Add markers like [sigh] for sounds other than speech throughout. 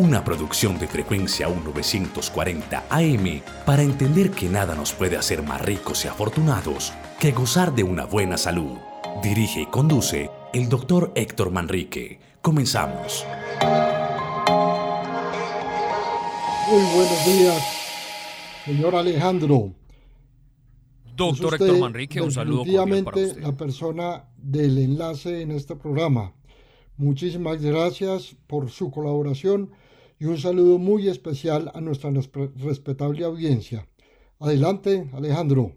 una producción de frecuencia 1940 AM para entender que nada nos puede hacer más ricos y afortunados que gozar de una buena salud. Dirige y conduce el doctor Héctor Manrique. Comenzamos. Muy buenos días, señor Alejandro. Doctor Héctor Manrique, un saludo cordial para usted. la persona del enlace en este programa. Muchísimas gracias por su colaboración y un saludo muy especial a nuestra respetable audiencia. Adelante, Alejandro.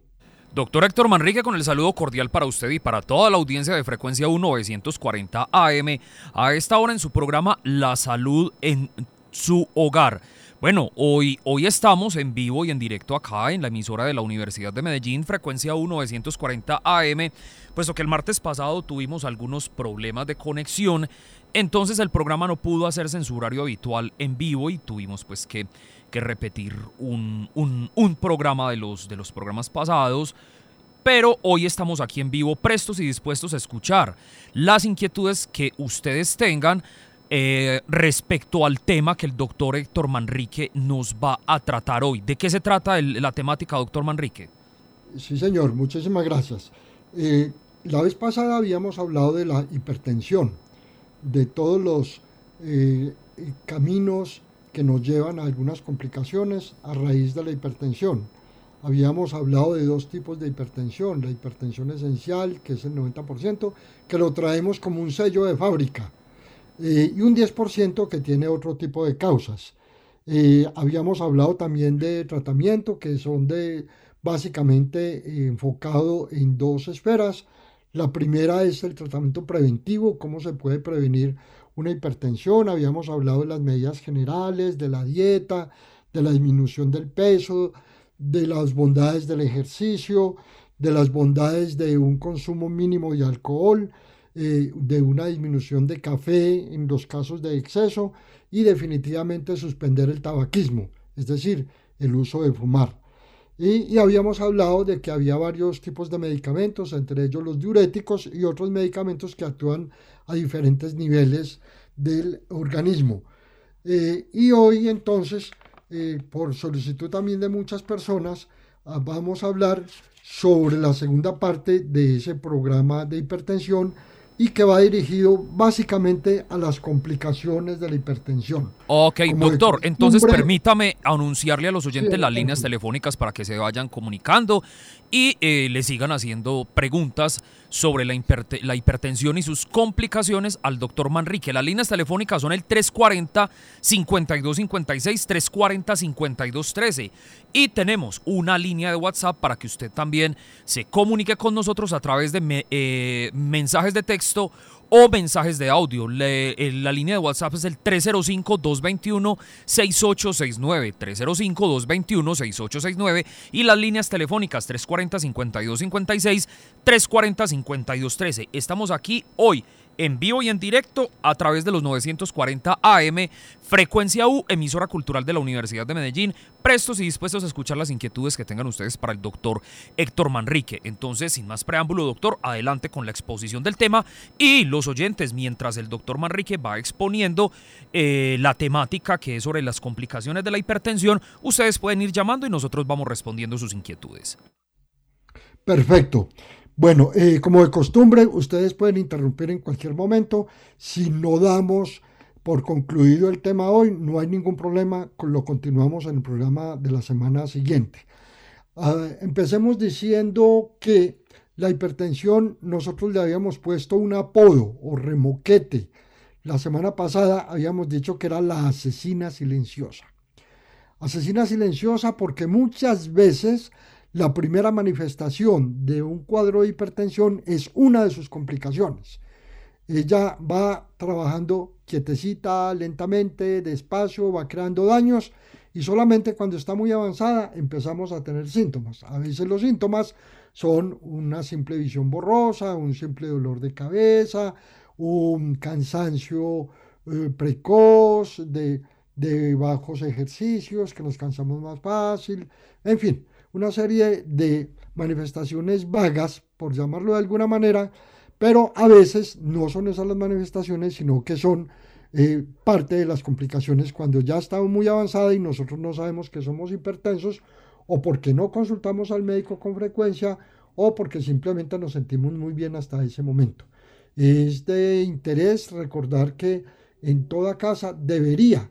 Doctor Héctor Manrique, con el saludo cordial para usted y para toda la audiencia de frecuencia 1940 AM, a esta hora en su programa La Salud en su hogar. Bueno, hoy, hoy estamos en vivo y en directo acá en la emisora de la Universidad de Medellín, frecuencia 1940 AM, puesto que el martes pasado tuvimos algunos problemas de conexión entonces el programa no pudo hacerse en su horario habitual en vivo y tuvimos pues que, que repetir un, un, programa de los, de los programas pasados. Pero hoy estamos aquí en vivo prestos y dispuestos a escuchar las inquietudes que ustedes tengan eh, respecto al tema que el doctor Héctor Manrique nos va a tratar hoy. ¿De qué se trata la temática, doctor Manrique? Sí, señor, muchísimas gracias. Eh, la vez pasada habíamos hablado de la hipertensión de todos los eh, caminos que nos llevan a algunas complicaciones a raíz de la hipertensión. Habíamos hablado de dos tipos de hipertensión, la hipertensión esencial, que es el 90%, que lo traemos como un sello de fábrica, eh, y un 10% que tiene otro tipo de causas. Eh, habíamos hablado también de tratamiento, que son de básicamente enfocado en dos esferas, la primera es el tratamiento preventivo, cómo se puede prevenir una hipertensión. Habíamos hablado de las medidas generales, de la dieta, de la disminución del peso, de las bondades del ejercicio, de las bondades de un consumo mínimo de alcohol, eh, de una disminución de café en los casos de exceso y definitivamente suspender el tabaquismo, es decir, el uso de fumar. Y, habíamos hablado de que había varios tipos de medicamentos, entre ellos los diuréticos y otros medicamentos que actúan a diferentes niveles del organismo. Eh, y hoy entonces, eh, por solicitud también de muchas personas, ah, vamos a hablar sobre la segunda parte de ese programa de hipertensión y que va dirigido básicamente a las complicaciones de la hipertensión. Ok, doctor, entonces permítame anunciarle a los oyentes las líneas telefónicas para que se vayan comunicando y eh, le sigan haciendo preguntas sobre la, la, hipertensión y sus complicaciones al doctor Manrique. Las líneas telefónicas son el 340-5256, 340-5213. Y tenemos una línea de WhatsApp para que usted también se comunique con nosotros a través de eh, mensajes de texto o mensajes de audio. la línea de WhatsApp es el 305-221-6869. 305-221-6869. Y las líneas telefónicas 340-5256, 340-5213. Estamos aquí hoy en vivo y en directo a través de los 940 AM, Frecuencia U, emisora cultural de la Universidad de Medellín, prestos y dispuestos a escuchar las inquietudes que tengan ustedes para el doctor Héctor Manrique. Entonces, sin más preámbulo, doctor, adelante con la exposición del tema y los oyentes, mientras el doctor Manrique va exponiendo eh, la temática que es sobre las complicaciones de la hipertensión, ustedes pueden ir llamando y nosotros vamos respondiendo sus inquietudes. Perfecto. Bueno, eh, como de costumbre, ustedes pueden interrumpir en cualquier momento. Si no damos por concluido el tema hoy, no hay ningún problema, lo continuamos en el programa de la semana siguiente. Ah, empecemos diciendo que la hipertensión nosotros le habíamos puesto un apodo o remoquete. La semana pasada habíamos dicho que era la asesina silenciosa. Asesina silenciosa porque muchas veces la primera manifestación de un cuadro de hipertensión es una de sus complicaciones. Ella va trabajando quietecita, lentamente, despacio, va creando daños y solamente cuando está muy avanzada empezamos a tener síntomas. A veces los síntomas son una simple visión borrosa, un simple dolor de cabeza, un cansancio eh, precoz de, de bajos ejercicios, que nos cansamos más fácil, en fin, una serie de manifestaciones vagas, por llamarlo de alguna manera, pero a veces no son esas las manifestaciones, sino que son eh, parte de las complicaciones cuando ya está muy avanzada y nosotros no sabemos que somos hipertensos o porque no consultamos al médico con frecuencia o porque simplemente nos sentimos muy bien hasta ese momento. Es de interés recordar que en toda casa debería,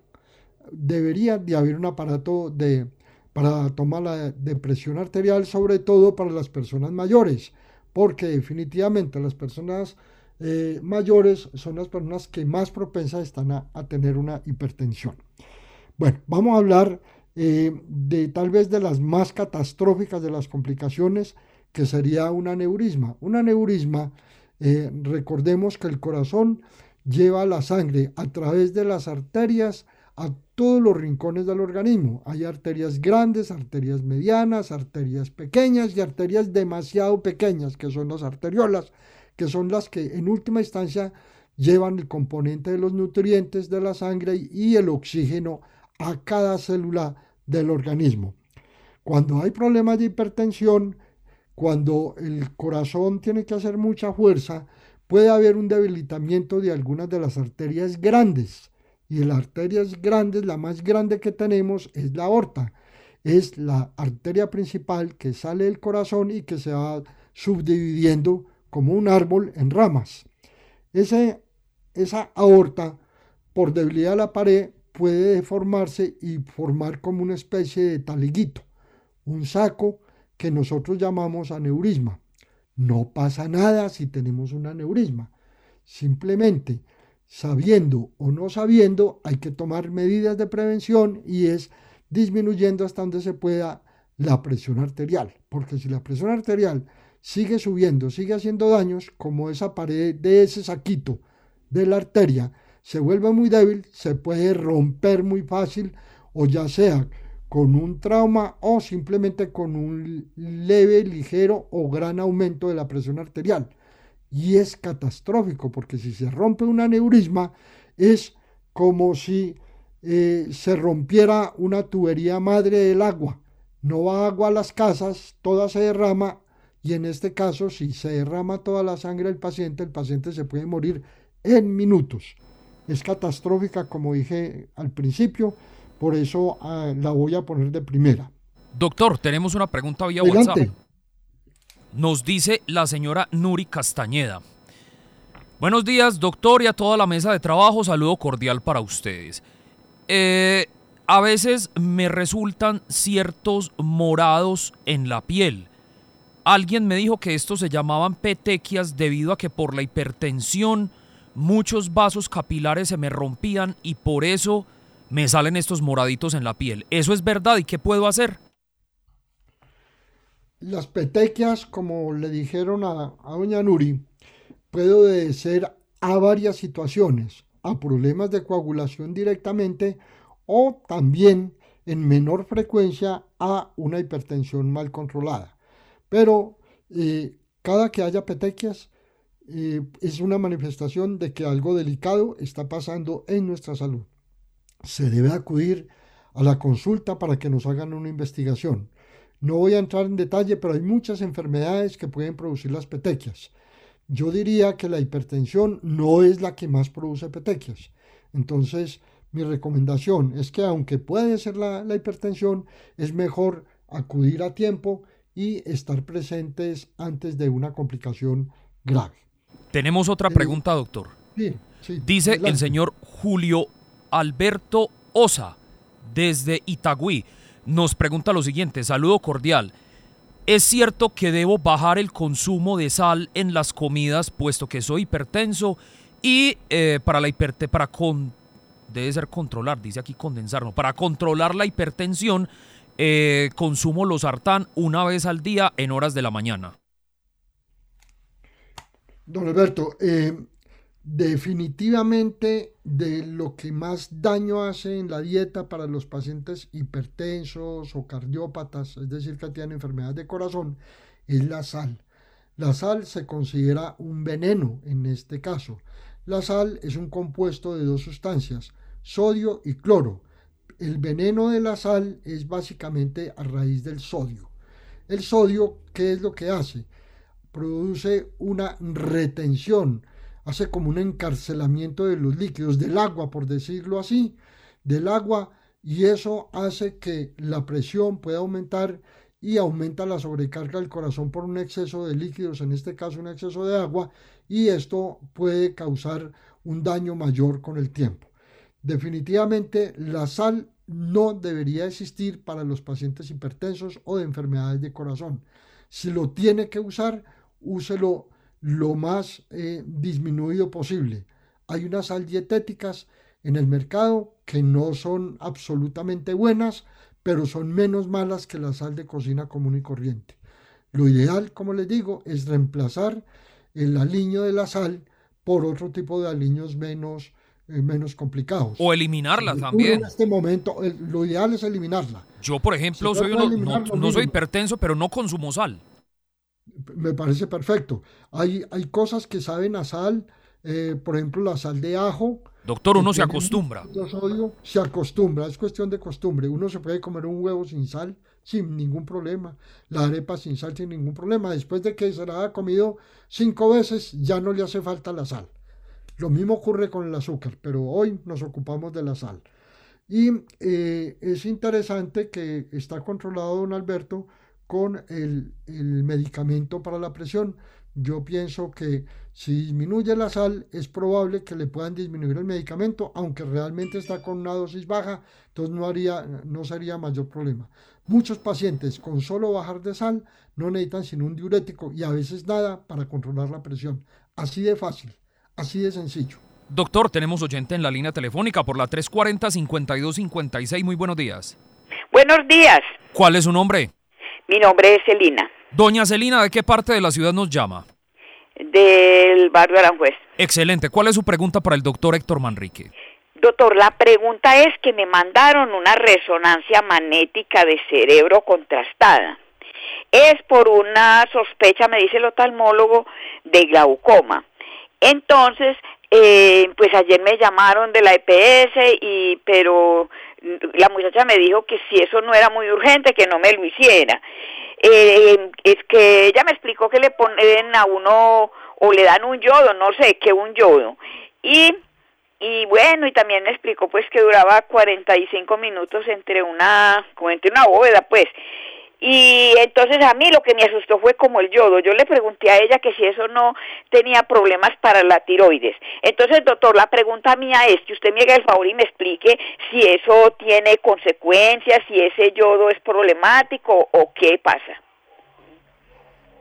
debería de haber un aparato de, para tomar la depresión arterial, sobre todo para las personas mayores, porque definitivamente las personas eh, mayores son las personas que más propensas están a, tener una hipertensión. Bueno, vamos a hablar eh, de tal vez de las más catastróficas de las complicaciones, que sería un aneurisma. Un aneurisma, eh, recordemos que el corazón lleva la sangre a través de las arterias a todos los rincones del organismo. Hay arterias grandes, arterias medianas, arterias pequeñas y arterias demasiado pequeñas, que son las arteriolas, que son las que en última instancia llevan el componente de los nutrientes de la sangre y el oxígeno a cada célula del organismo. Cuando hay problemas de hipertensión, cuando el corazón tiene que hacer mucha fuerza, puede haber un debilitamiento de algunas de las arterias grandes. Y las arterias grandes, la más grande que tenemos es la aorta. Es la arteria principal que sale del corazón y que se va subdividiendo como un árbol en ramas. Ese, esa aorta, por debilidad de la pared, puede deformarse y formar como una especie de taliguito, un saco que nosotros llamamos aneurisma. No pasa nada si tenemos un aneurisma. Simplemente, sabiendo o no sabiendo, hay que tomar medidas de prevención y es disminuyendo hasta donde se pueda la presión arterial. Porque si la presión arterial sigue subiendo, sigue haciendo daños, como esa pared de ese saquito de la arteria se vuelve muy débil, se puede romper muy fácil o ya sea con un trauma o simplemente con un leve, ligero o gran aumento de la presión arterial. Y es catastrófico porque si se rompe un aneurisma es como si eh, se rompiera una tubería madre del agua. No va agua a las casas, toda se derrama y en este caso, si se derrama toda la sangre del paciente, el paciente se puede morir en minutos. Es catastrófica, como dije al principio, por eso ah, la voy a poner de primera. Doctor, tenemos una pregunta vía WhatsApp. Nos dice la señora Nuri Castañeda. Buenos días, doctor, y a toda la mesa de trabajo. Saludo cordial para ustedes. Eh, a veces me resultan ciertos morados en la piel. Alguien me dijo que estos se llamaban petequias debido a que por la hipertensión muchos vasos capilares se me rompían y por eso me salen estos moraditos en la piel. ¿Eso es verdad y qué puedo hacer? Las petequias, como le dijeron a, doña Nuri, puede obedecer a varias situaciones, a problemas de coagulación directamente o también en menor frecuencia a una hipertensión mal controlada. Pero eh, cada que haya petequias eh, es una manifestación de que algo delicado está pasando en nuestra salud. Se debe acudir a la consulta para que nos hagan una investigación. No voy a entrar en detalle, pero hay muchas enfermedades que pueden producir las petequias. Yo diría que la hipertensión no es la que más produce petequias. Entonces, mi recomendación es que aunque puede ser la, la hipertensión, es mejor acudir a tiempo y estar presentes antes de una complicación grave. Tenemos otra eh, pregunta, doctor. Dice el señor Julio Alberto Osa, desde Itagüí. Nos pregunta lo siguiente, saludo cordial. ¿Es cierto que debo bajar el consumo de sal en las comidas puesto que soy hipertenso? Y eh, para la hiperte, para con, debe ser controlar, dice aquí condensar, no, para controlar la hipertensión eh, consumo los sartán una vez al día en horas de la mañana. Don Alberto, eh, Definitivamente de lo que más daño hace en la dieta para los pacientes hipertensos o cardiópatas, es decir, que tienen enfermedades de corazón, es la sal. La sal se considera un veneno en este caso. La sal es un compuesto de dos sustancias, sodio y cloro. El veneno de la sal es básicamente a raíz del sodio. El sodio, ¿qué es lo que hace? Produce una retención hace como un encarcelamiento de los líquidos, del agua, por decirlo así, del agua, y eso hace que la presión pueda aumentar y aumenta la sobrecarga del corazón por un exceso de líquidos, en este caso un exceso de agua, y esto puede causar un daño mayor con el tiempo. Definitivamente la sal no debería existir para los pacientes hipertensos o de enfermedades de corazón. Si lo tiene que usar, úselo lo más eh, disminuido posible. Hay unas sal dietéticas en el mercado que no son absolutamente buenas, pero son menos malas que la sal de cocina común y corriente. Lo ideal, como les digo, es reemplazar el aliño de la sal por otro tipo de aliños menos, eh, menos complicados. O eliminarla también. En este momento, lo ideal es eliminarla. Yo, por ejemplo, soy no soy hipertenso, pero no consumo sal me parece perfecto. Hay, hay cosas que saben a sal, eh, por ejemplo, la sal de ajo. Doctor, uno se acostumbra. se acostumbra, es cuestión de costumbre. Uno se puede comer un huevo sin sal sin ningún problema, la arepa sin sal sin ningún problema. Después de que se la ha comido cinco veces, ya no le hace falta la sal. Lo mismo ocurre con el azúcar, pero hoy nos ocupamos de la sal. Y eh, es interesante que está controlado don Alberto con el, medicamento para la presión. Yo pienso que si disminuye la sal, es probable que le puedan disminuir el medicamento, aunque realmente está con una dosis baja, entonces no, haría, no sería mayor problema. Muchos pacientes con solo bajar de sal no necesitan sino un diurético y a veces nada para controlar la presión. Así de fácil, así de sencillo. Doctor, tenemos oyente en la línea telefónica por la 340-5256. Muy buenos días. Buenos días. ¿Cuál es su nombre? Mi nombre es Celina. Doña Celina, ¿de qué parte de la ciudad nos llama? Del barrio Aranjuez. Excelente. ¿Cuál es su pregunta para el doctor Héctor Manrique? Doctor, la pregunta es que me mandaron una resonancia magnética de cerebro contrastada. Es por una sospecha, me dice el oftalmólogo, de glaucoma. Entonces, eh, pues ayer me llamaron de la EPS y pero la muchacha me dijo que si eso no era muy urgente, que no me lo hiciera. Eh, es que ella me explicó que le ponen a uno o le dan un yodo, no sé qué un yodo. Y, y bueno, y también me explicó pues que duraba 45 minutos entre una, entre una bóveda pues. Y entonces a mí lo que me asustó fue como el yodo. Yo le pregunté a ella que si eso no tenía problemas para la tiroides. Entonces, doctor, la pregunta mía es que usted me haga el favor y me explique si eso tiene consecuencias, si ese yodo es problemático o qué pasa.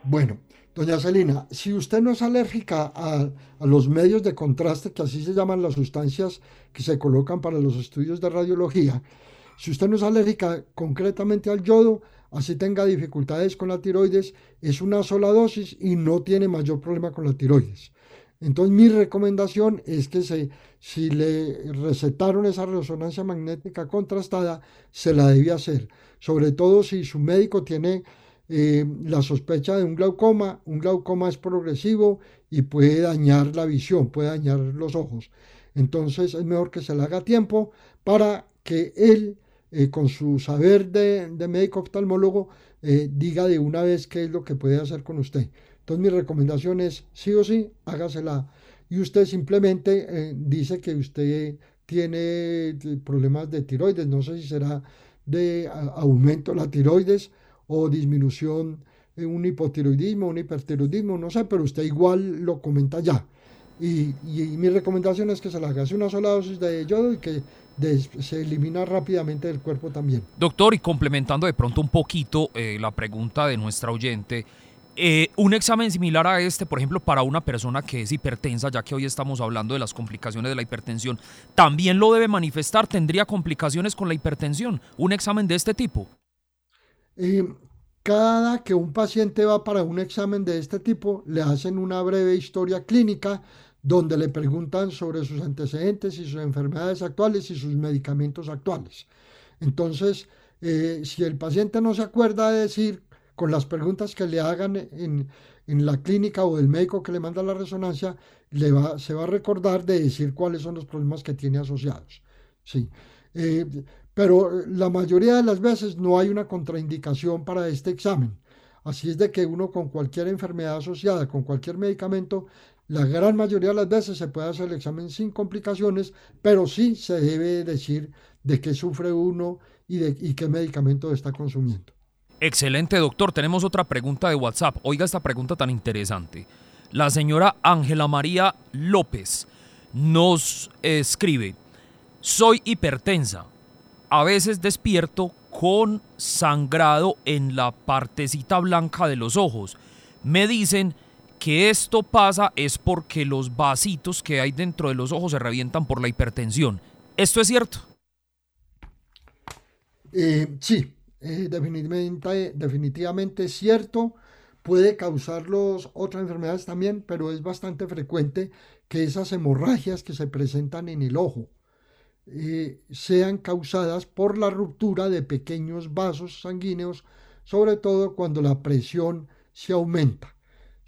Bueno, doña Celina, si usted no es alérgica a, a los medios de contraste, que así se llaman las sustancias que se colocan para los estudios de radiología, si usted no es alérgica concretamente al yodo, así tenga dificultades con la tiroides, es una sola dosis y no tiene mayor problema con la tiroides. Entonces mi recomendación es que si le recetaron esa resonancia magnética contrastada, se la debe hacer. Sobre todo si su médico tiene eh, la sospecha de un glaucoma. Un glaucoma es progresivo y puede dañar la visión, puede dañar los ojos. Entonces es mejor que se le haga tiempo para que él eh, con su saber de, médico oftalmólogo, eh, diga de una vez qué es lo que puede hacer con usted. Entonces mi recomendación es, sí o sí, hágasela. Y usted simplemente eh, dice que usted tiene problemas de tiroides, no sé si será de aumento de la tiroides o disminución, un hipotiroidismo, un hipertiroidismo, no sé, pero usted igual lo comenta ya. Y, mi recomendación es que se la haga una sola dosis de yodo y que se elimina rápidamente del cuerpo también. Doctor, y complementando de pronto un poquito eh, la pregunta de nuestra oyente, eh, un examen similar a este, por ejemplo, para una persona que es hipertensa, ya que hoy estamos hablando de las complicaciones de la hipertensión, ¿también lo debe manifestar? ¿Tendría complicaciones con la hipertensión? ¿Un examen de este tipo? Eh, cada que un paciente va para un examen de este tipo, le hacen una breve historia clínica donde le preguntan sobre sus antecedentes y sus enfermedades actuales y sus medicamentos actuales. Entonces, eh, si el paciente no se acuerda de decir con las preguntas que le hagan en, la clínica o del médico que le manda la resonancia, le va, se va a recordar de decir cuáles son los problemas que tiene asociados. Sí. Eh, pero la mayoría de las veces no hay una contraindicación para este examen. Así es de que uno con cualquier enfermedad asociada, con cualquier medicamento, la gran mayoría de las veces se puede hacer el examen sin complicaciones, pero sí se debe decir de qué sufre uno y, de, y qué medicamento está consumiendo. Excelente, doctor. Tenemos otra pregunta de WhatsApp. Oiga esta pregunta tan interesante. La señora Ángela María López nos escribe, soy hipertensa. A veces despierto con sangrado en la partecita blanca de los ojos. Me dicen que esto pasa es porque los vasitos que hay dentro de los ojos se revientan por la hipertensión. ¿Esto es cierto? Eh, sí, eh, definitivamente, es cierto. Puede causarlos otras enfermedades también, pero es bastante frecuente que esas hemorragias que se presentan en el ojo eh, sean causadas por la ruptura de pequeños vasos sanguíneos, sobre todo cuando la presión se aumenta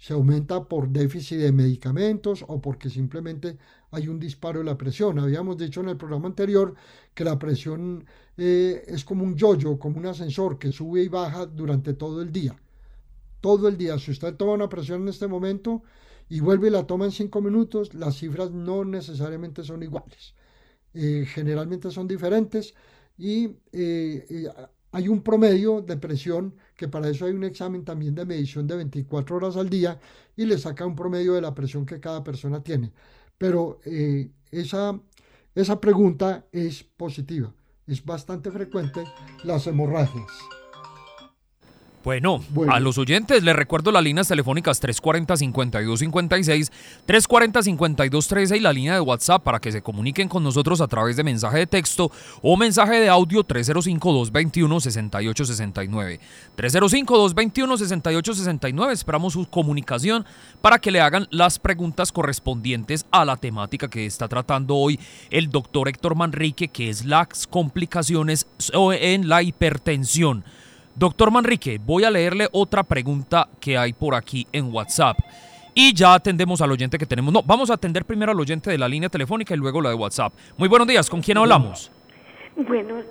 se aumenta por déficit de medicamentos o porque simplemente hay un disparo de la presión. Habíamos dicho en el programa anterior que la presión eh, es como un yoyo, como un ascensor que sube y baja durante todo el día. Todo el día. Si usted toma una presión en este momento y vuelve y la toma en cinco minutos, las cifras no necesariamente son iguales. Eh, generalmente son diferentes y eh, hay un promedio de presión, que para eso hay un examen también de medición de 24 horas al día y le saca un promedio de la presión que cada persona tiene. Pero eh, esa, esa pregunta es positiva. Es bastante frecuente las hemorragias. Bueno, a los oyentes les recuerdo las líneas telefónicas 340-5256, 340-5213 y la línea de WhatsApp para que se comuniquen con nosotros a través de mensaje de texto o mensaje de audio 305-221-6869. 305-221-6869, esperamos su comunicación para que le hagan las preguntas correspondientes a la temática que está tratando hoy el doctor Héctor Manrique, que es las complicaciones en la hipertensión. Doctor Manrique, voy a leerle otra pregunta que hay por aquí en WhatsApp. Y ya atendemos al oyente que tenemos. No, vamos a atender primero al oyente de la línea telefónica y luego la de WhatsApp. Muy buenos días, ¿con quién hablamos? Bueno.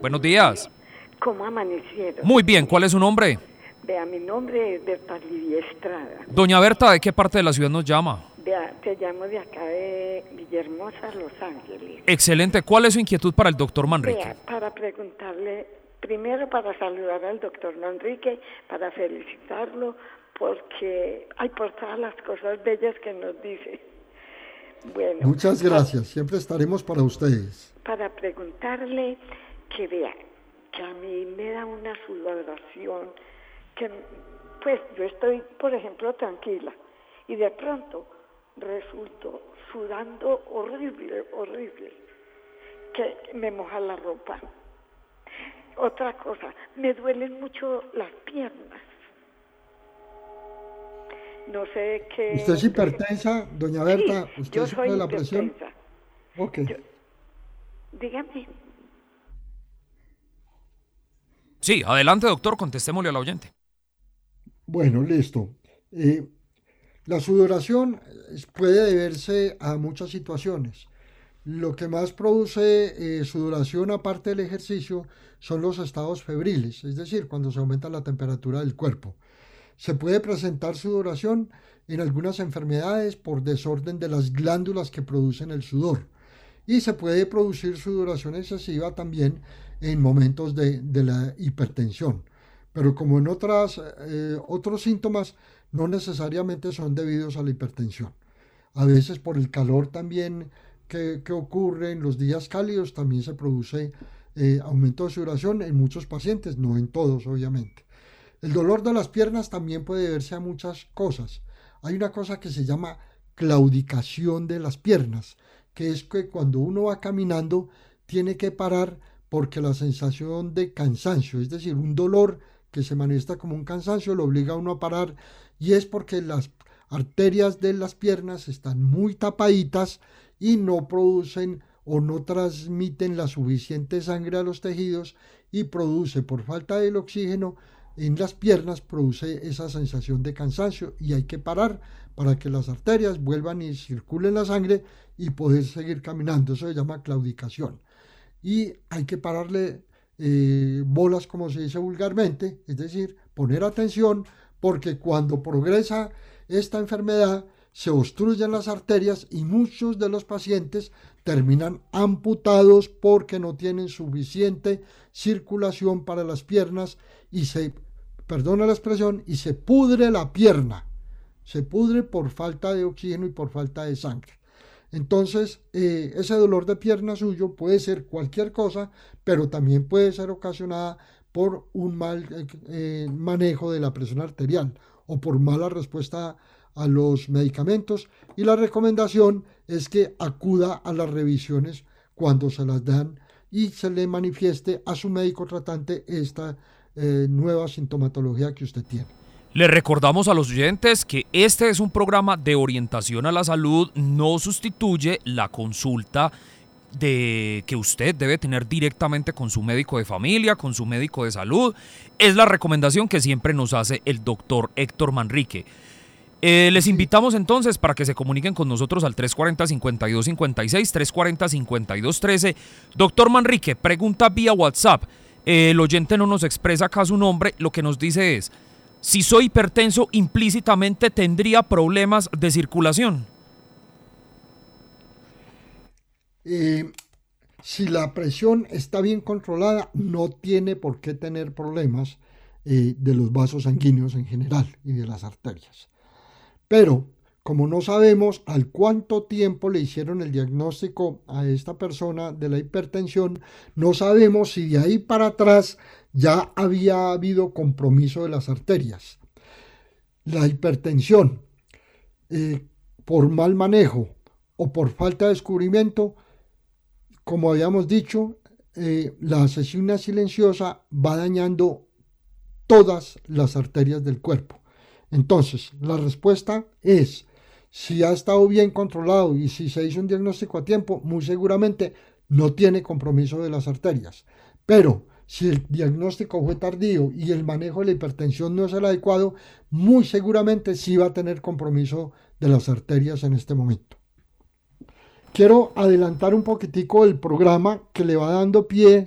Buenos días. ¿Cómo amanecieron? Muy bien, ¿cuál es su nombre? Vea, mi nombre es Berta Lidia Estrada. Doña Berta, ¿de qué parte de la ciudad nos llama? Vea, te llamo de acá de Villahermosa, Los Ángeles. Excelente, ¿cuál es su inquietud para el doctor Manrique? Vea, para preguntarle Primero para saludar al doctor Manrique, para felicitarlo, porque hay por todas las cosas bellas que nos dice. Bueno, Muchas gracias, siempre estaremos para ustedes. Para preguntarle que vea, que a mí me da una sudoración, que pues yo estoy, por ejemplo, tranquila y de pronto resulto sudando horrible, horrible, que me moja la ropa otra cosa, me duelen mucho las piernas. No sé qué. ¿Usted es hipertensa, doña Berta? ¿Usted yo soy la presión? Ok. dígame. Sí, adelante, doctor, contestémosle al oyente. Bueno, listo. Eh, la sudoración puede deberse a muchas situaciones. Lo que más produce eh, sudoración aparte del ejercicio son los estados febriles, es decir, cuando se aumenta la temperatura del cuerpo. Se puede presentar sudoración en algunas enfermedades por desorden de las glándulas que producen el sudor. Y se puede producir sudoración excesiva también en momentos de, la hipertensión. Pero como en otras, eh, otros síntomas, no necesariamente son debidos a la hipertensión. A veces por el calor también que, ocurre en los días cálidos, también se produce eh, aumento de sudoración en muchos pacientes, no en todos obviamente. El dolor de las piernas también puede deberse a muchas cosas. Hay una cosa que se llama claudicación de las piernas, que es que cuando uno va caminando tiene que parar porque la sensación de cansancio, es decir, un dolor que se manifiesta como un cansancio, lo obliga a uno a parar y es porque las arterias de las piernas están muy tapaditas y no producen o no transmiten la suficiente sangre a los tejidos y produce por falta del oxígeno en las piernas produce esa sensación de cansancio y hay que parar para que las arterias vuelvan y circulen la sangre y poder seguir caminando. Eso se llama claudicación. Y hay que pararle eh, bolas, como se dice vulgarmente, es decir, poner atención porque cuando progresa esta enfermedad se obstruyen las arterias y muchos de los pacientes terminan amputados porque no tienen suficiente circulación para las piernas y se, perdona la expresión, y se pudre la pierna. Se pudre por falta de oxígeno y por falta de sangre. Entonces, eh, ese dolor de pierna suyo puede ser cualquier cosa, pero también puede ser ocasionada por un mal eh, eh, manejo de la presión arterial o por mala respuesta a los medicamentos. Y la recomendación es que acuda a las revisiones cuando se las dan y se le manifieste a su médico tratante esta nueva sintomatología que usted tiene. Le recordamos a los oyentes que este es un programa de orientación a la salud, no sustituye la consulta de que usted debe tener directamente con su médico de familia, con su médico de salud. Es la recomendación que siempre nos hace el doctor Héctor Manrique. Eh, les invitamos entonces para que se comuniquen con nosotros al 340-5256, 340-5213. Doctor Manrique, pregunta vía WhatsApp. el oyente no nos expresa acá su nombre, lo que nos dice es, si soy hipertenso, implícitamente tendría problemas de circulación. Eh, si la presión está bien controlada, no tiene por qué tener problemas eh, de los vasos sanguíneos en general y de las arterias. Pero como no sabemos al cuánto tiempo le hicieron el diagnóstico a esta persona de la hipertensión, no sabemos si de ahí para atrás ya había habido compromiso de las arterias. La hipertensión, eh, por mal manejo o por falta de descubrimiento, como habíamos dicho, eh, la asesina silenciosa va dañando todas las arterias del cuerpo. Entonces, la respuesta es, si ha estado bien controlado y si se hizo un diagnóstico a tiempo, muy seguramente no tiene compromiso de las arterias. Pero si el diagnóstico fue tardío y el manejo de la hipertensión no es el adecuado, muy seguramente sí va a tener compromiso de las arterias en este momento. Quiero adelantar un poquitico el programa que le va dando pie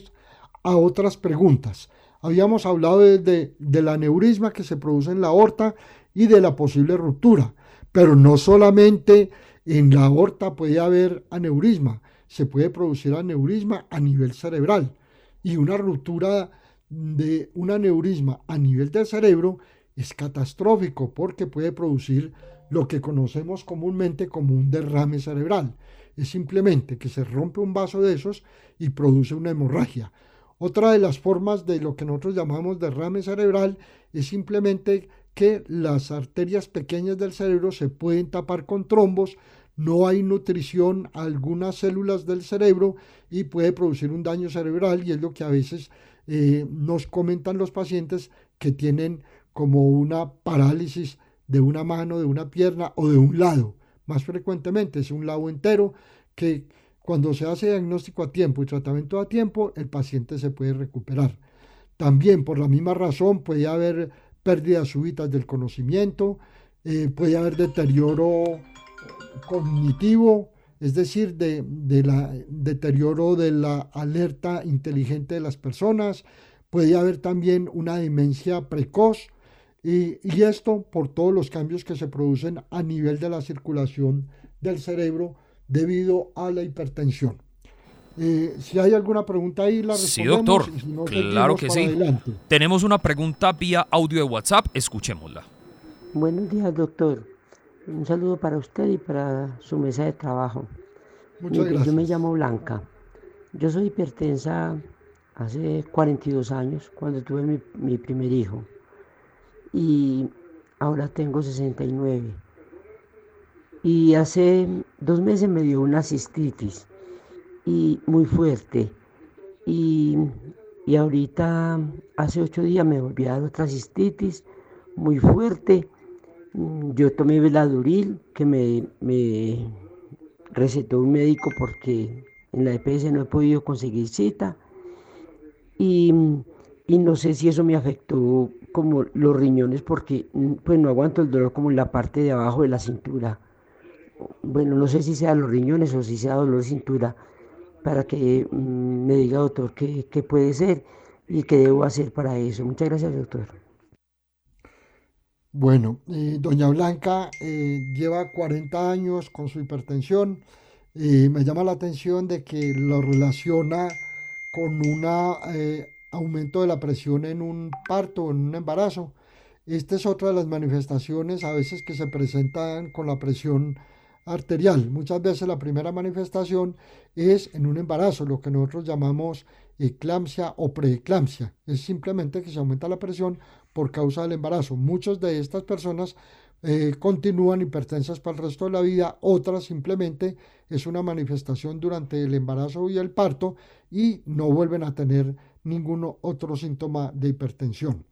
a otras preguntas. Habíamos hablado de, de la neurisma que se produce en la aorta y de la posible ruptura, pero no solamente en la aorta puede haber aneurisma, se puede producir aneurisma a nivel cerebral y una ruptura de un aneurisma a nivel del cerebro es catastrófico porque puede producir lo que conocemos comúnmente como un derrame cerebral. Es simplemente que se rompe un vaso de esos y produce una hemorragia. Otra de las formas de lo que nosotros llamamos derrame cerebral es simplemente que las arterias pequeñas del cerebro se pueden tapar con trombos no hay nutrición a algunas células del cerebro y puede producir un daño cerebral y es lo que a veces eh, nos comentan los pacientes que tienen como una parálisis de una mano, de una pierna o de un lado. Más frecuentemente es un lado entero que cuando se hace diagnóstico a tiempo y tratamiento a tiempo, el paciente se puede recuperar. También por la misma razón puede haber pérdidas súbitas del conocimiento, eh, puede haber deterioro cognitivo, es decir, de, la deterioro de la alerta inteligente de las personas. Puede haber también una demencia precoz y, esto por todos los cambios que se producen a nivel de la circulación del cerebro debido a la hipertensión. Eh, si hay alguna pregunta ahí, la respondemos. Sí, doctor. claro que sí. Tenemos una pregunta vía audio de WhatsApp. Escuchémosla. Buenos días, doctor. Un saludo para usted y para su mesa de trabajo. Muchas gracias. Yo me llamo Blanca. Yo soy hipertensa hace 42 años, cuando tuve mi, mi primer hijo. Y ahora tengo 69. Y hace dos meses me dio una cistitis y muy fuerte. Y, y ahorita, hace ocho días me volví a dar otra cistitis muy fuerte Mm, yo tomé veladuril que me, me recetó un médico porque en la EPS no he podido conseguir cita y, y, no sé si eso me afectó como los riñones porque mm, pues no aguanto el dolor como en la parte de abajo de la cintura. Bueno, no sé si sea los riñones o si sea dolor cintura para que mm, me diga doctor qué, puede ser y qué debo hacer para eso. Muchas gracias doctor. Bueno, eh, doña Blanca eh, lleva 40 años con su hipertensión. y me llama la atención de que lo relaciona con un eh, aumento de la presión en un parto, en un embarazo. Esta es otra de las manifestaciones a veces que se presentan con la presión arterial. Muchas veces la primera manifestación es en un embarazo, lo que nosotros llamamos eclampsia o preeclampsia. Es simplemente que se aumenta la presión por causa del embarazo. Muchas de estas personas eh, continúan hipertensas para el resto de la vida, otras simplemente es una manifestación durante el embarazo y el parto y no vuelven a tener ningún otro síntoma de hipertensión.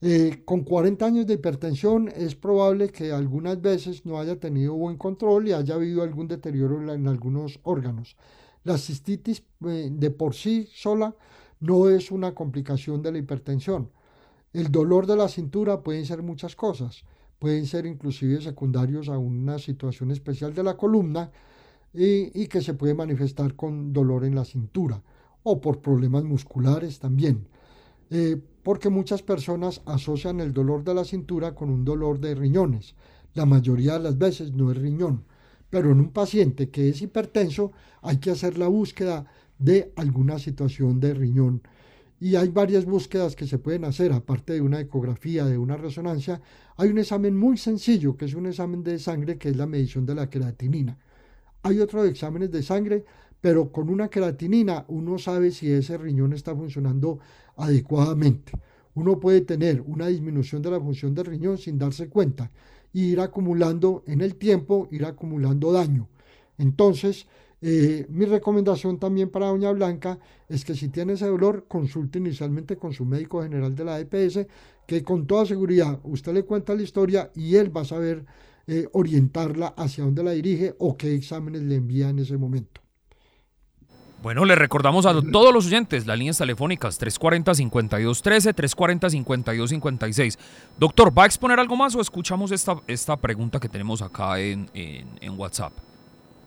Eh, con 40 años de hipertensión es probable que algunas veces no haya tenido buen control y haya habido algún deterioro en algunos órganos. La cistitis eh, de por sí sola no es una complicación de la hipertensión. El dolor de la cintura pueden ser muchas cosas, pueden ser inclusive secundarios a una situación especial de la columna y, que se puede manifestar con dolor en la cintura o por problemas musculares también. Eh, porque muchas personas asocian el dolor de la cintura con un dolor de riñones. La mayoría de las veces no es riñón, pero en un paciente que es hipertenso hay que hacer la búsqueda de alguna situación de riñón y hay varias búsquedas que se pueden hacer, aparte de una ecografía, de una resonancia. Hay un examen muy sencillo, que es un examen de sangre, que es la medición de la creatinina. Hay otros exámenes de sangre, pero con una creatinina uno sabe si ese riñón está funcionando adecuadamente. Uno puede tener una disminución de la función del riñón sin darse cuenta y ir acumulando en el tiempo, ir acumulando daño. Entonces, eh, mi recomendación también para Doña Blanca es que si tiene ese dolor, consulte inicialmente con su médico general de la EPS, que con toda seguridad usted le cuenta la historia y él va a saber eh, orientarla hacia dónde la dirige o qué exámenes le envía en ese momento. Bueno, le recordamos a todos los oyentes las líneas telefónicas 340-5213, 340-5256. Doctor, ¿va a exponer algo más o escuchamos esta, esta pregunta que tenemos acá en, en WhatsApp?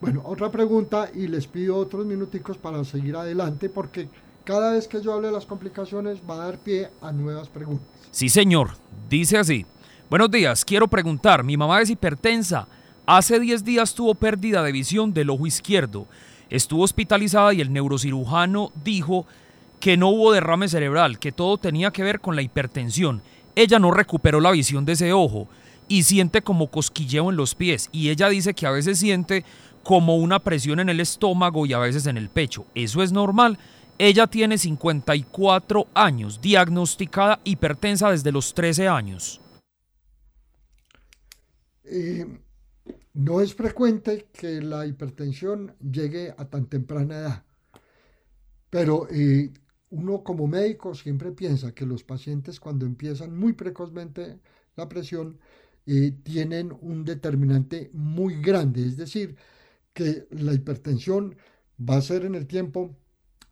Bueno, otra pregunta y les pido otros minuticos para seguir adelante porque cada vez que yo hable de las complicaciones va a dar pie a nuevas preguntas. Sí, señor. Dice así. Buenos días, quiero preguntar, mi mamá es hipertensa. Hace 10 días tuvo pérdida de visión del ojo izquierdo. Estuvo hospitalizada y el neurocirujano dijo que no hubo derrame cerebral, que todo tenía que ver con la hipertensión. Ella no recuperó la visión de ese ojo y siente como cosquilleo en los pies y ella dice que a veces siente como una presión en el estómago y a veces en el pecho. ¿Eso es normal? Ella tiene 54 años, diagnosticada hipertensa desde los 13 años. Eh, no es frecuente que la hipertensión llegue a tan temprana edad, pero eh, uno como médico siempre piensa que los pacientes cuando empiezan muy precozmente la presión eh, tienen un determinante muy grande, es decir, que la hipertensión va a ser en el tiempo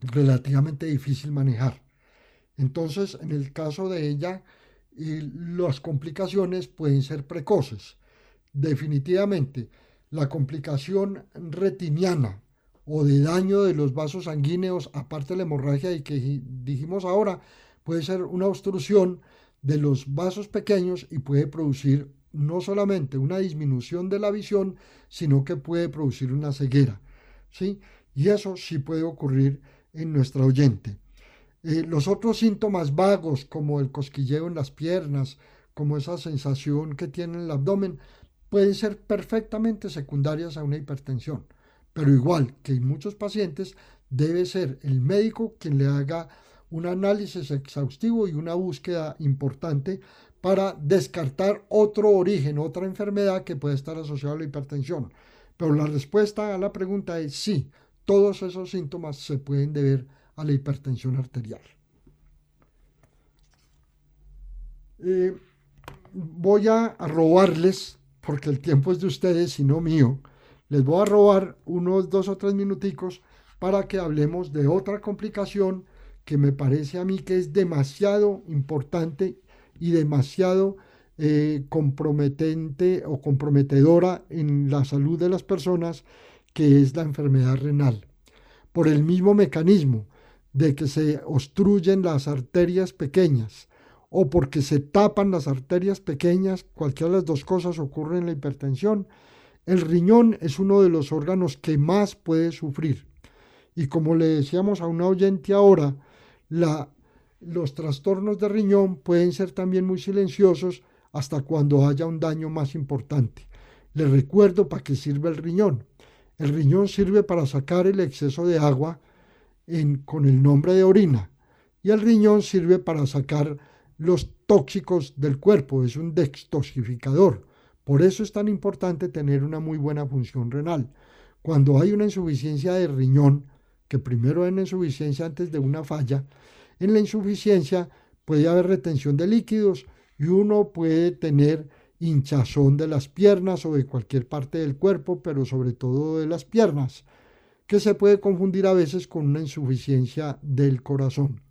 relativamente difícil manejar. Entonces, en el caso de ella, las complicaciones pueden ser precoces. Definitivamente, la complicación retiniana o de daño de los vasos sanguíneos, aparte de la hemorragia y que dijimos ahora, puede ser una obstrucción de los vasos pequeños y puede producir no solamente una disminución de la visión, sino que puede producir una ceguera. ¿sí? Y eso sí puede ocurrir en nuestra oyente. Eh, los otros síntomas vagos, como el cosquilleo en las piernas, como esa sensación que tiene en el abdomen, pueden ser perfectamente secundarias a una hipertensión. Pero igual que en muchos pacientes, debe ser el médico quien le haga un análisis exhaustivo y una búsqueda importante para descartar otro origen, otra enfermedad que puede estar asociada a la hipertensión. Pero la respuesta a la pregunta es sí, todos esos síntomas se pueden deber a la hipertensión arterial. Eh, voy a robarles, porque el tiempo es de ustedes y no mío, les voy a robar unos dos o tres minuticos para que hablemos de otra complicación que me parece a mí que es demasiado importante y demasiado eh, comprometente o comprometedora en la salud de las personas, que es la enfermedad renal. Por el mismo mecanismo de que se obstruyen las arterias pequeñas o porque se tapan las arterias pequeñas, cualquiera de las dos cosas ocurre en la hipertensión, el riñón es uno de los órganos que más puede sufrir. Y como le decíamos a una oyente ahora, los trastornos de riñón pueden ser también muy silenciosos hasta cuando haya un daño más importante. Les recuerdo para qué sirve el riñón. El riñón sirve para sacar el exceso de agua con el nombre de orina y el riñón sirve para sacar los tóxicos del cuerpo, es un detoxificador. Por eso es tan importante tener una muy buena función renal. Cuando hay una insuficiencia de riñón, que primero hay una insuficiencia antes de una falla, en la insuficiencia puede haber retención de líquidos y uno puede tener hinchazón de las piernas o de cualquier parte del cuerpo, pero sobre todo de las piernas, que se puede confundir a veces con una insuficiencia del corazón.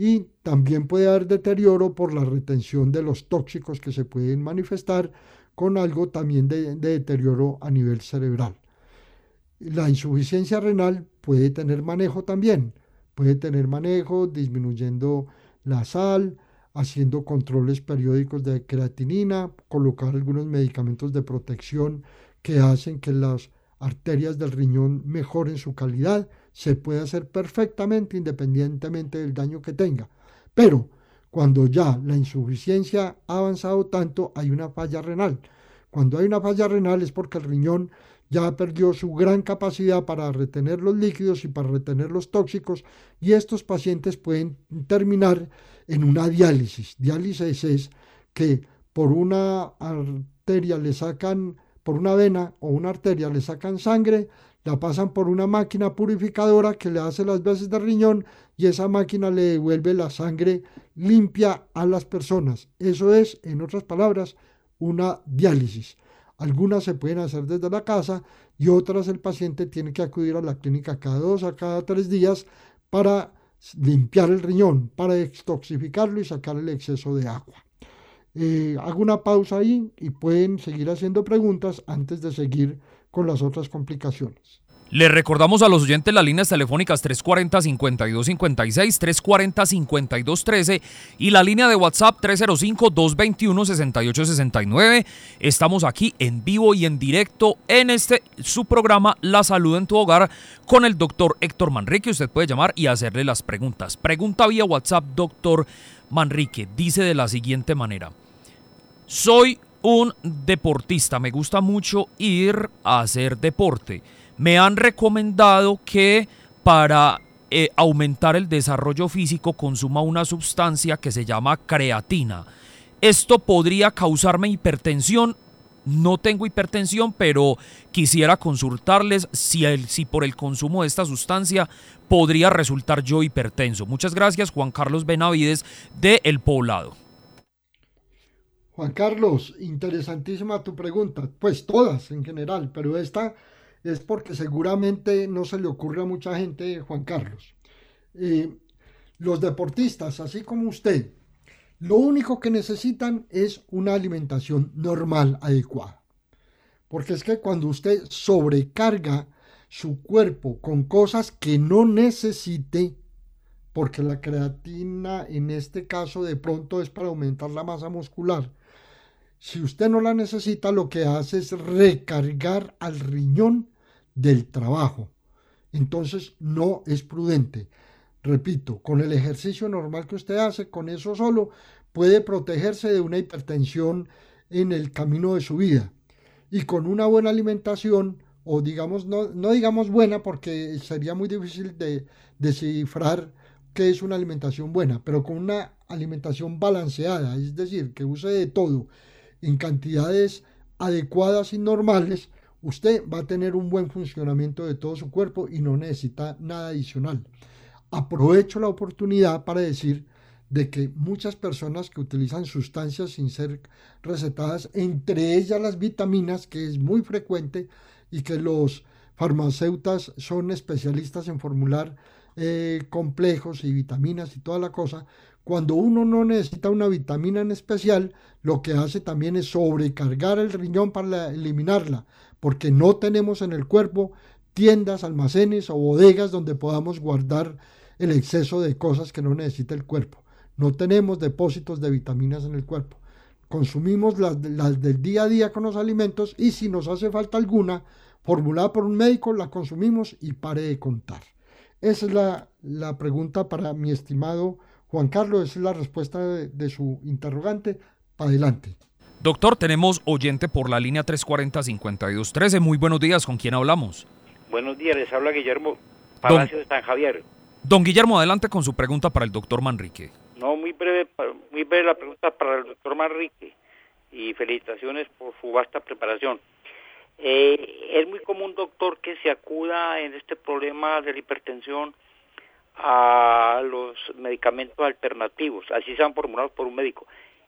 Y también puede haber deterioro por la retención de los tóxicos que se pueden manifestar con algo también de, deterioro a nivel cerebral. La insuficiencia renal puede tener manejo también, puede tener manejo disminuyendo la sal, haciendo controles periódicos de creatinina, colocar algunos medicamentos de protección que hacen que las arterias del riñón mejoren su calidad, se puede hacer perfectamente independientemente del daño que tenga. Pero cuando ya la insuficiencia ha avanzado tanto, hay una falla renal. Cuando hay una falla renal es porque el riñón ya perdió su gran capacidad para retener los líquidos y para retener los tóxicos y estos pacientes pueden terminar en una diálisis. Diálisis es que por una arteria le sacan, por una vena o una arteria le sacan sangre, la pasan por una máquina purificadora que le hace las veces de riñón y esa máquina le devuelve la sangre limpia a las personas. Eso es, en otras palabras, una diálisis. Algunas se pueden hacer desde la casa y otras el paciente tiene que acudir a la clínica cada dos a cada tres días para limpiar el riñón, para detoxificarlo y sacar el exceso de agua. Eh, hago una pausa ahí y pueden seguir haciendo preguntas antes de seguir con las otras complicaciones. Le recordamos a los oyentes las líneas telefónicas 340-5256, 340-5213 y la línea de WhatsApp 305-221-6869. Estamos aquí en vivo y en directo en este su programa La Salud en tu Hogar con el doctor Héctor Manrique. Usted puede llamar y hacerle las preguntas. Pregunta vía WhatsApp, doctor Manrique. Dice de la siguiente manera. Soy un deportista, me gusta mucho ir a hacer deporte me han recomendado que para eh, aumentar el desarrollo físico consuma una sustancia que se llama creatina. Esto podría causarme hipertensión. No tengo hipertensión, pero quisiera consultarles si, si por el consumo de esta sustancia podría resultar yo hipertenso. Muchas gracias, Juan Carlos Benavides de El Poblado. Juan Carlos, interesantísima tu pregunta. Pues todas en general, pero esta es porque seguramente no se le ocurre a mucha gente, Juan Carlos. Eh, los deportistas, así como usted, lo único que necesitan es una alimentación normal, adecuada. Porque es que cuando usted sobrecarga su cuerpo con cosas que no necesite, porque la creatina en este caso de pronto es para aumentar la masa muscular, si usted no la necesita, lo que hace es recargar al riñón del trabajo. Entonces no es prudente. Repito, con el ejercicio normal que usted hace, con eso solo puede protegerse de una hipertensión en el camino de su vida. Y con una buena alimentación, o digamos, no, no digamos buena porque sería muy difícil de descifrar qué es una alimentación buena, pero con una alimentación balanceada, es decir, que use de todo en cantidades adecuadas y normales, usted va a tener un buen funcionamiento de todo su cuerpo y no necesita nada adicional. Aprovecho la oportunidad para decir de que muchas personas que utilizan sustancias sin ser recetadas, entre ellas las vitaminas, que es muy frecuente y que los farmacéutas son especialistas en formular eh, complejos y vitaminas y toda la cosa, cuando uno no necesita una vitamina en especial, lo que hace también es sobrecargar el riñón para eliminarla, porque no tenemos en el cuerpo tiendas, almacenes o bodegas donde podamos guardar el exceso de cosas que no necesita el cuerpo. No tenemos depósitos de vitaminas en el cuerpo. Consumimos las, del día a día con los alimentos y si nos hace falta alguna, formulada por un médico, la consumimos y pare de contar. Esa es la, la pregunta para mi estimado Juan Carlos, esa es la respuesta de, su interrogante. Adelante. Doctor, tenemos oyente por la línea 340-5213. Muy buenos días, ¿con quién hablamos? Buenos días, les habla Guillermo Palacio de San Javier. Don Guillermo, adelante con su pregunta para el doctor Manrique. No, muy breve, muy breve la pregunta para el doctor Manrique y felicitaciones por su vasta preparación. Eh, es muy común, doctor, que se acuda en este problema de la hipertensión a los medicamentos alternativos, así sean formulados por un médico.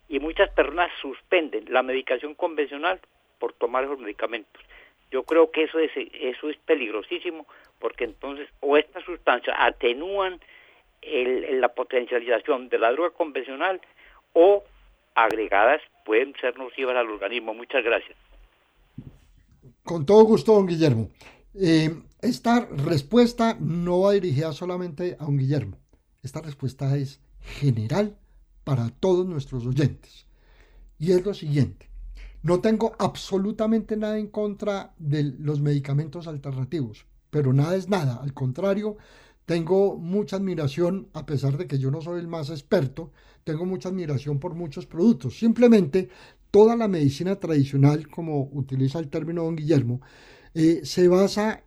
Y muchas personas suspenden la medicación convencional por tomar esos medicamentos. Yo creo que eso es, eso es peligrosísimo porque entonces o estas sustancias atenúan el, la potencialización de la droga convencional o agregadas pueden ser nocivas al organismo. Muchas gracias. Con todo gusto, don Guillermo. Eh, esta respuesta no va dirigida solamente a un Guillermo. Esta respuesta es general para todos nuestros oyentes. Y es lo siguiente. No tengo absolutamente nada en contra de los medicamentos alternativos, pero nada es nada. Al contrario, tengo mucha admiración, a pesar de que yo no soy el más experto, tengo mucha admiración por muchos productos. Simplemente toda la medicina tradicional, como utiliza el término don Guillermo, eh, se basa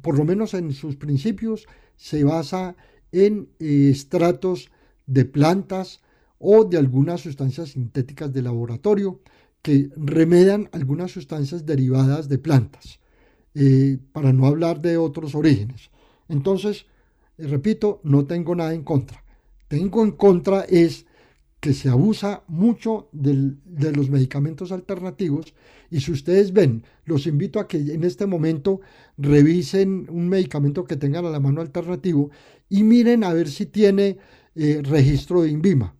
por lo menos en sus principios, se basa en eh, estratos de plantas o de algunas sustancias sintéticas de laboratorio que remedan algunas sustancias derivadas de plantas, eh, para no hablar de otros orígenes. Entonces, eh, repito, no tengo nada en contra. Tengo en contra es que se abusa mucho de los medicamentos alternativos y si ustedes ven, los invito a que en este momento revisen un medicamento que tengan a la mano alternativo y miren a ver si tiene eh, registro de INVIMA.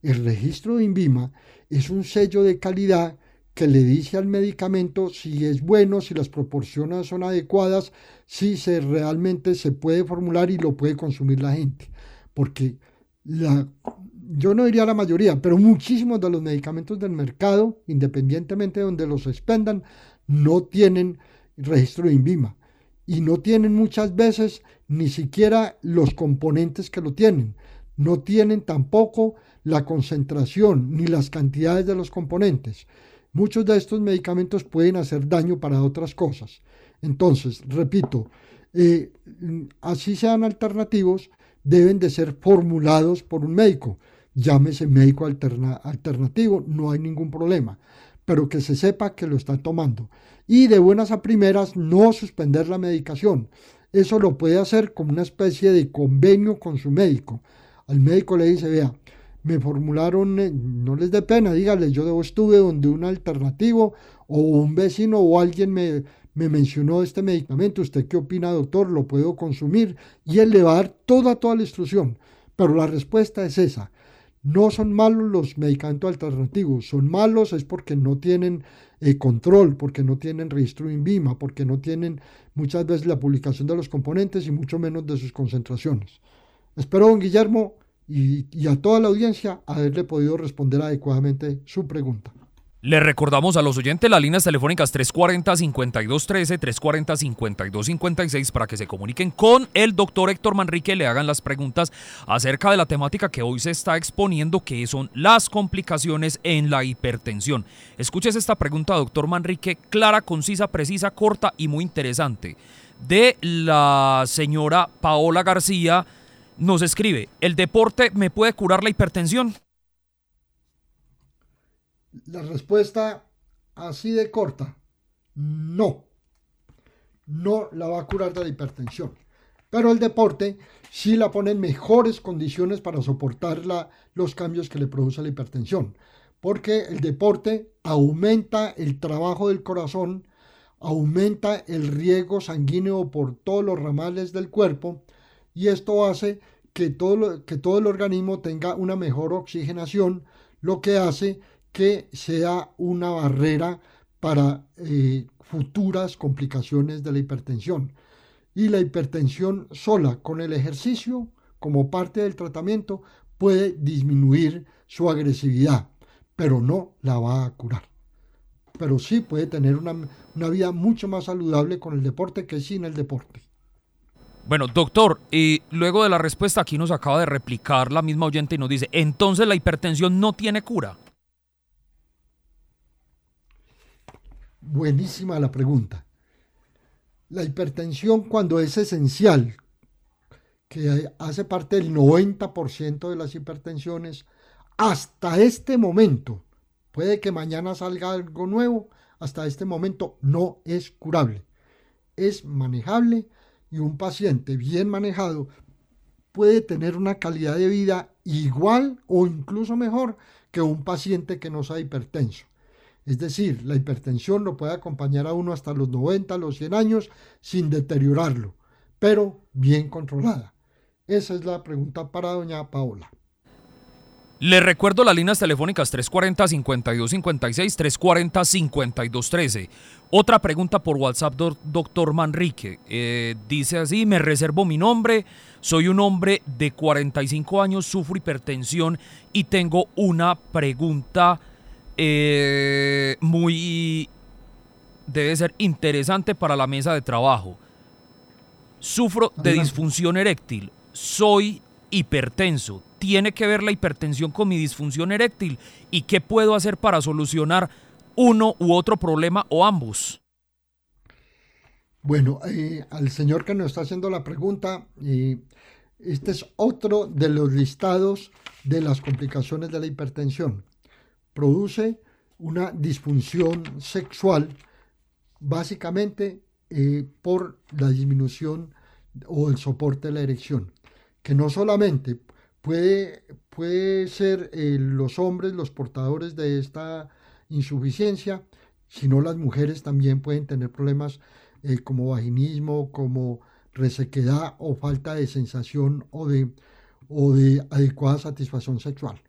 El registro de INVIMA es un sello de calidad que le dice al medicamento si es bueno, si las proporciones son adecuadas, si realmente se puede formular y lo puede consumir la gente. Porque la yo no diría la mayoría, pero muchísimos de los medicamentos del mercado, independientemente de donde los expendan, no tienen registro de INVIMA y no tienen muchas veces ni siquiera los componentes que lo tienen. No tienen tampoco la concentración ni las cantidades de los componentes. Muchos de estos medicamentos pueden hacer daño para otras cosas. Entonces, repito, eh, así sean alternativos, deben de ser formulados por un médico llámese médico alternativo, no hay ningún problema, pero que se sepa que lo está tomando. Y de buenas a primeras, no suspender la medicación. Eso lo puede hacer como una especie de convenio con su médico. Al médico le dice, vea, me formularon, eh, no les dé pena, dígale, yo estuve donde un alternativo o un vecino o alguien me, me mencionó este medicamento, ¿usted qué opina, doctor? ¿Lo puedo consumir? Y él le va a dar toda, toda la instrucción. Pero la respuesta es esa. No son malos los medicamentos alternativos, son malos es porque no tienen eh, control, porque no tienen registro INVIMA, porque no tienen muchas veces la publicación de los componentes y mucho menos de sus concentraciones. Espero, don Guillermo, y a toda la audiencia haberle podido responder adecuadamente su pregunta. Le recordamos a los oyentes las líneas telefónicas 340-5213, 340-5256 para que se comuniquen con el doctor Héctor Manrique y le hagan las preguntas acerca de la temática que hoy se está exponiendo, que son las complicaciones en la hipertensión. Escuches esta pregunta, doctor Manrique, clara, concisa, precisa, corta y muy interesante. De la señora Paola García nos escribe, ¿el deporte me puede curar la hipertensión? La respuesta así de corta, no. No la va a curar de la hipertensión. Pero el deporte sí la pone en mejores condiciones para soportar los cambios que le produce la hipertensión, porque el deporte aumenta el trabajo del corazón, aumenta el riego sanguíneo por todos los ramales del cuerpo y esto hace que todo, que todo el organismo tenga una mejor oxigenación, lo que hace que sea una barrera para eh, futuras complicaciones de la hipertensión. Y la hipertensión sola con el ejercicio como parte del tratamiento puede disminuir su agresividad, pero no la va a curar. Pero sí puede tener una, una vida mucho más saludable con el deporte que sin el deporte. Bueno, doctor, y luego de la respuesta aquí nos acaba de replicar la misma oyente y nos dice, entonces la hipertensión no tiene cura. Buenísima la pregunta. La hipertensión cuando es esencial, que hace parte del 90% de las hipertensiones, hasta este momento, puede que mañana salga algo nuevo, hasta este momento no es curable. Es manejable y un paciente bien manejado puede tener una calidad de vida igual o incluso mejor que un paciente que no sea hipertenso. Es decir, la hipertensión lo puede acompañar a uno hasta los 90, los 100 años sin deteriorarlo, pero bien controlada. Esa es la pregunta para doña Paola. Le recuerdo las líneas telefónicas 340-5256, 340-5213. Otra pregunta por WhatsApp, doctor Manrique. Eh, dice así, me reservo mi nombre, soy un hombre de 45 años, sufro hipertensión y tengo una pregunta eh, muy... debe ser interesante para la mesa de trabajo. Sufro de disfunción eréctil, soy hipertenso. ¿Tiene que ver la hipertensión con mi disfunción eréctil? ¿Y qué puedo hacer para solucionar uno u otro problema o ambos? Bueno, eh, al señor que nos está haciendo la pregunta, eh, este es otro de los listados de las complicaciones de la hipertensión. Produce una disfunción sexual básicamente eh, por la disminución o el soporte de la erección, que no solamente puede, puede ser los hombres los portadores de esta insuficiencia, sino las mujeres también pueden tener problemas eh, como vaginismo, como resequedad o falta de sensación o de, o de adecuada satisfacción sexual.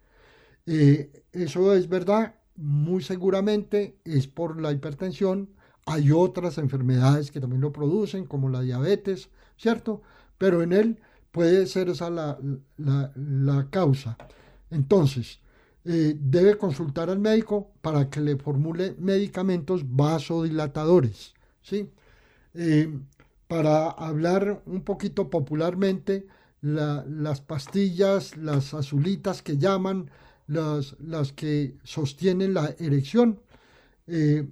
Eh, eso es verdad, muy seguramente es por la hipertensión. Hay otras enfermedades que también lo producen, como la diabetes, ¿cierto? Pero en él puede ser esa la, la, la causa. Entonces, eh, debe consultar al médico para que le formule medicamentos vasodilatadores. ¿sí? Eh, para hablar un poquito popularmente, las pastillas, las azulitas que llaman, las, las que sostienen la erección, eh,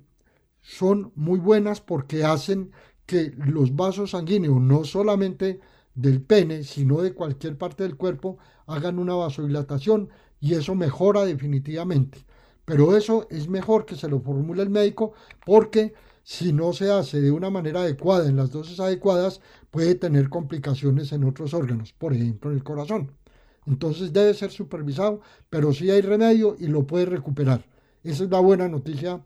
son muy buenas porque hacen que los vasos sanguíneos, no solamente del pene, sino de cualquier parte del cuerpo, hagan una vasodilatación y eso mejora definitivamente. Pero eso es mejor que se lo formule el médico porque si no se hace de una manera adecuada, en las dosis adecuadas, puede tener complicaciones en otros órganos, por ejemplo en el corazón. Entonces debe ser supervisado, pero sí hay remedio y lo puede recuperar. Esa es la buena noticia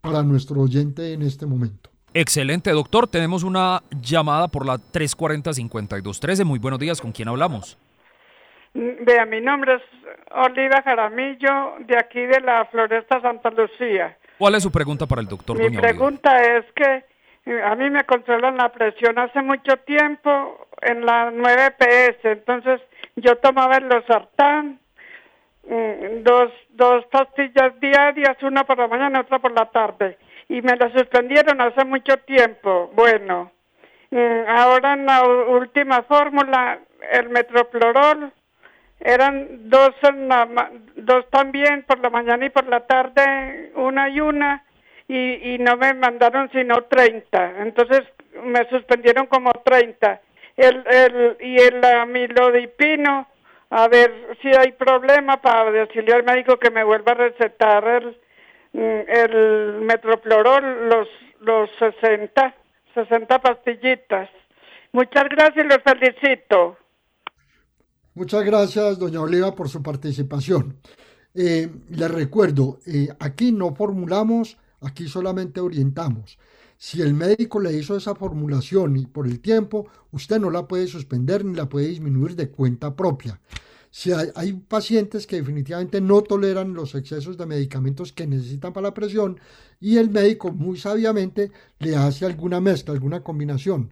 para nuestro oyente en este momento. Excelente, doctor. Tenemos una llamada por la 340-5213. Muy buenos días, ¿con quién hablamos? Vea, mi nombre es Oliva Jaramillo, de aquí de la Floresta Santa Lucía. ¿Cuál es su pregunta para el doctor? Mi pregunta es que eh, a mí me controlan la presión hace mucho tiempo en la 9 PS, entonces yo tomaba el losartán, mm, dos, dos pastillas diarias, una por la mañana y otra por la tarde, y me la suspendieron hace mucho tiempo. Bueno, mm, ahora en la última fórmula, el metroplorol, eran dos, dos también por la mañana y por la tarde, una y una, y, y no me mandaron sino 30. Entonces me suspendieron como 30. El, el, y el amilodipino, a ver si hay problema para decirle al médico que me vuelva a recetar el, el metroplorol, los, los 60, 60 pastillitas. Muchas gracias y los felicito. Muchas gracias, doña Oliva, por su participación. Eh, les recuerdo, eh, aquí no formulamos, aquí solamente orientamos. Si el médico le hizo esa formulación y por el tiempo, usted no la puede suspender ni la puede disminuir de cuenta propia. Si hay, pacientes que definitivamente no toleran los excesos de medicamentos que necesitan para la presión y el médico muy sabiamente le hace alguna mezcla, alguna combinación.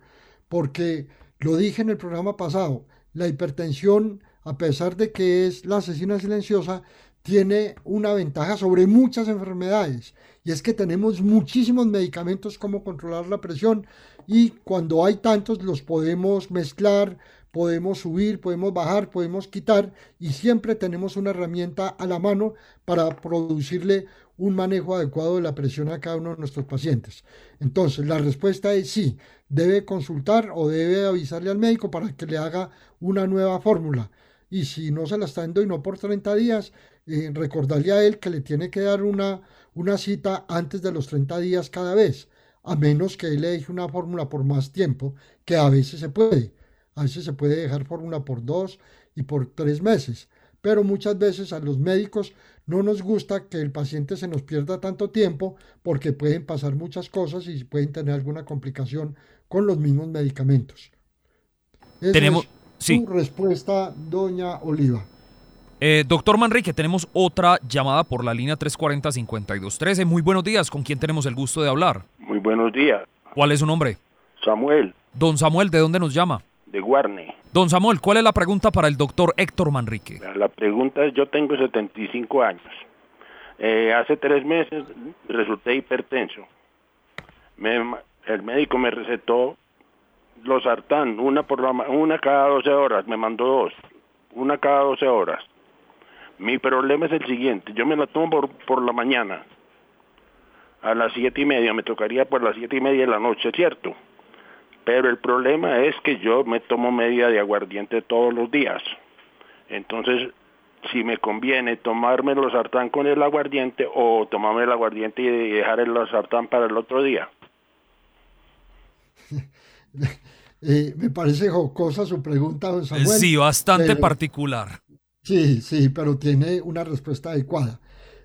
Porque lo dije en el programa pasado, la hipertensión, a pesar de que es la asesina silenciosa, tiene una ventaja sobre muchas enfermedades y es que tenemos muchísimos medicamentos como controlar la presión y cuando hay tantos los podemos mezclar, podemos subir, podemos bajar, podemos quitar y siempre tenemos una herramienta a la mano para producirle un manejo adecuado de la presión a cada uno de nuestros pacientes. Entonces, la respuesta es sí, debe consultar o debe avisarle al médico para que le haga una nueva fórmula. Y si no se la está dando y no por 30 días, eh, recordarle a él que le tiene que dar una, una cita antes de los 30 días cada vez, a menos que él le deje una fórmula por más tiempo, que a veces se puede. A veces se puede dejar fórmula por dos y por tres meses, pero muchas veces a los médicos no nos gusta que el paciente se nos pierda tanto tiempo porque pueden pasar muchas cosas y pueden tener alguna complicación con los mismos medicamentos. Tenemos su respuesta, doña Oliva. Eh, doctor Manrique, tenemos otra llamada por la línea 340-5213. Muy buenos días, ¿con quién tenemos el gusto de hablar? Muy buenos días. ¿Cuál es su nombre? Samuel. Don Samuel, ¿de dónde nos llama? de Guarne. Don Samuel, ¿cuál es la pregunta para el doctor Héctor Manrique? La pregunta es, yo tengo 75 años. Eh, hace tres meses resulté hipertenso. el médico me recetó los sartán, una, por una cada 12 horas, me mandó dos, una cada 12 horas. Mi problema es el siguiente, yo me la tomo por, por la mañana, a las siete y media, me tocaría por las siete y media de la noche, ¿cierto? Pero el problema es que yo me tomo media de aguardiente todos los días. Entonces, si me conviene tomarme los sartán con el aguardiente o tomarme el aguardiente y dejar el sartán para el otro día. [laughs] Eh, me parece jocosa su pregunta, don Samuel. Sí, bastante particular. Sí, sí, pero tiene una respuesta adecuada.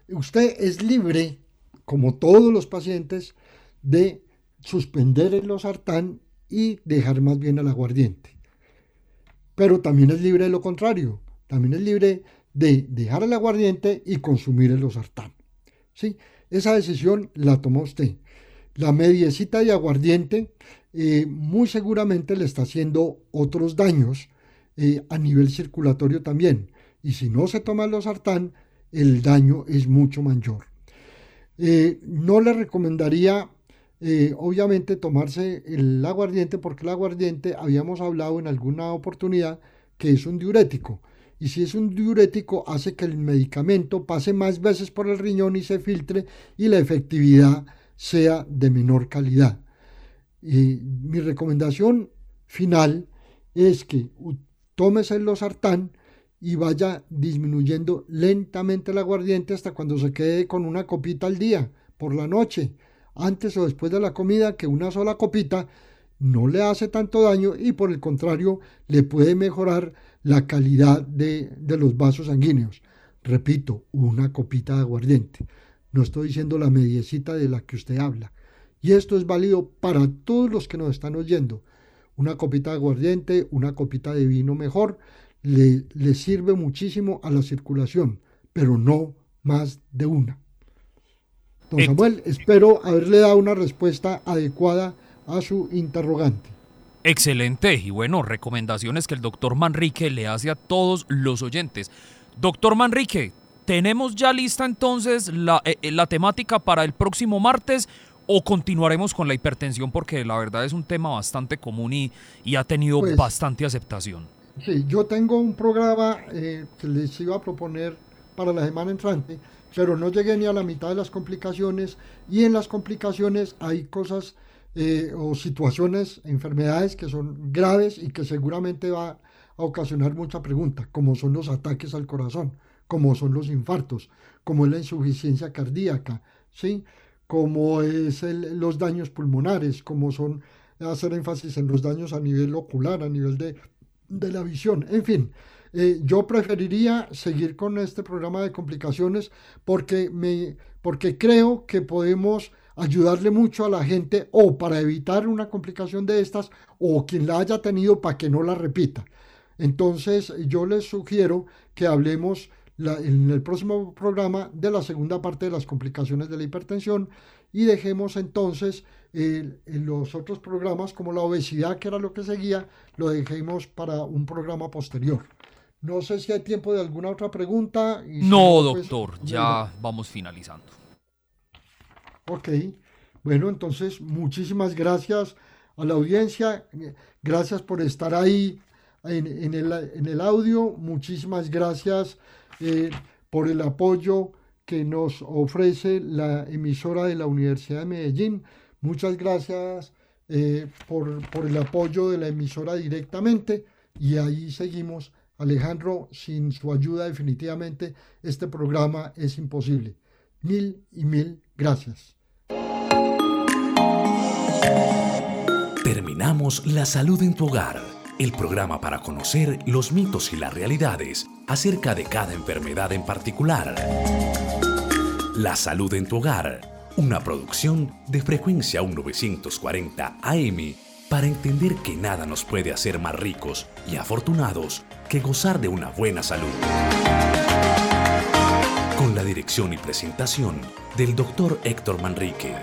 Usted es libre, como todos los pacientes, de suspender el losartán y dejar más bien al aguardiente. Pero también es libre de lo contrario, también es libre de dejar el aguardiente y consumir el losartán. ¿Sí? Esa decisión la tomó usted. La mediecita de aguardiente eh, muy seguramente le está haciendo otros daños eh, a nivel circulatorio también. Y si no se toma el losartán, el daño es mucho mayor. Eh, no le recomendaría eh, obviamente tomarse el aguardiente, porque el aguardiente habíamos hablado en alguna oportunidad que es un diurético. Y si es un diurético, hace que el medicamento pase más veces por el riñón y se filtre y la efectividad sea de menor calidad. mi recomendación final es que tomes el losartán y vaya disminuyendo lentamente el aguardiente hasta cuando se quede con una copita al día por la noche antes o después de la comida que una sola copita no le hace tanto daño y por el contrario le puede mejorar la calidad de, los vasos sanguíneos. Repito, una copita de aguardiente. No estoy diciendo la mediecita de la que usted habla. Y esto es válido para todos los que nos están oyendo. Una copita de aguardiente, una copita de vino mejor, le, le sirve muchísimo a la circulación, pero no más de una. Don Samuel, espero haberle dado una respuesta adecuada a su interrogante. Excelente y bueno, recomendaciones que el doctor Manrique le hace a todos los oyentes. Doctor Manrique, ¿tenemos ya lista entonces la, eh, eh, la temática para el próximo martes o continuaremos con la hipertensión porque la verdad es un tema bastante común y, y ha tenido pues, bastante aceptación? Sí, yo tengo un programa eh, que les iba a proponer para la semana entrante pero no llegué ni a la mitad de las complicaciones y en las complicaciones hay cosas eh, o situaciones, enfermedades que son graves y que seguramente va a ocasionar mucha pregunta, como son los ataques al corazón, como son los infartos, como es la insuficiencia cardíaca, ¿sí? como es los daños pulmonares, como son hacer énfasis en los daños a nivel ocular, a nivel de, de la visión, en fin. Eh, yo preferiría seguir con este programa de complicaciones porque, me, porque creo que podemos ayudarle mucho a la gente o para evitar una complicación de estas o quien la haya tenido para que no la repita. Entonces yo les sugiero que hablemos en el próximo programa de la segunda parte de las complicaciones de la hipertensión y dejemos entonces los otros programas como la obesidad, que era lo que seguía, lo dejemos para un programa posterior. No sé si hay tiempo de alguna otra pregunta. no, pues, doctor, ya vamos finalizando. Ok, bueno, entonces muchísimas gracias a la audiencia, gracias por estar ahí en, el, audio, muchísimas gracias eh, por el apoyo que nos ofrece la emisora de la Universidad de Medellín, muchas gracias eh, por, por el apoyo de la emisora directamente y ahí seguimos Alejandro, sin su ayuda definitivamente este programa es imposible. Mil y mil gracias. Terminamos La Salud en tu Hogar, el programa para conocer los mitos y las realidades acerca de cada enfermedad en particular. La Salud en tu Hogar, una producción de frecuencia 1940 AM para entender que nada nos puede hacer más ricos y afortunados que gozar de una buena salud. Con la dirección y presentación del Dr. Héctor Manrique.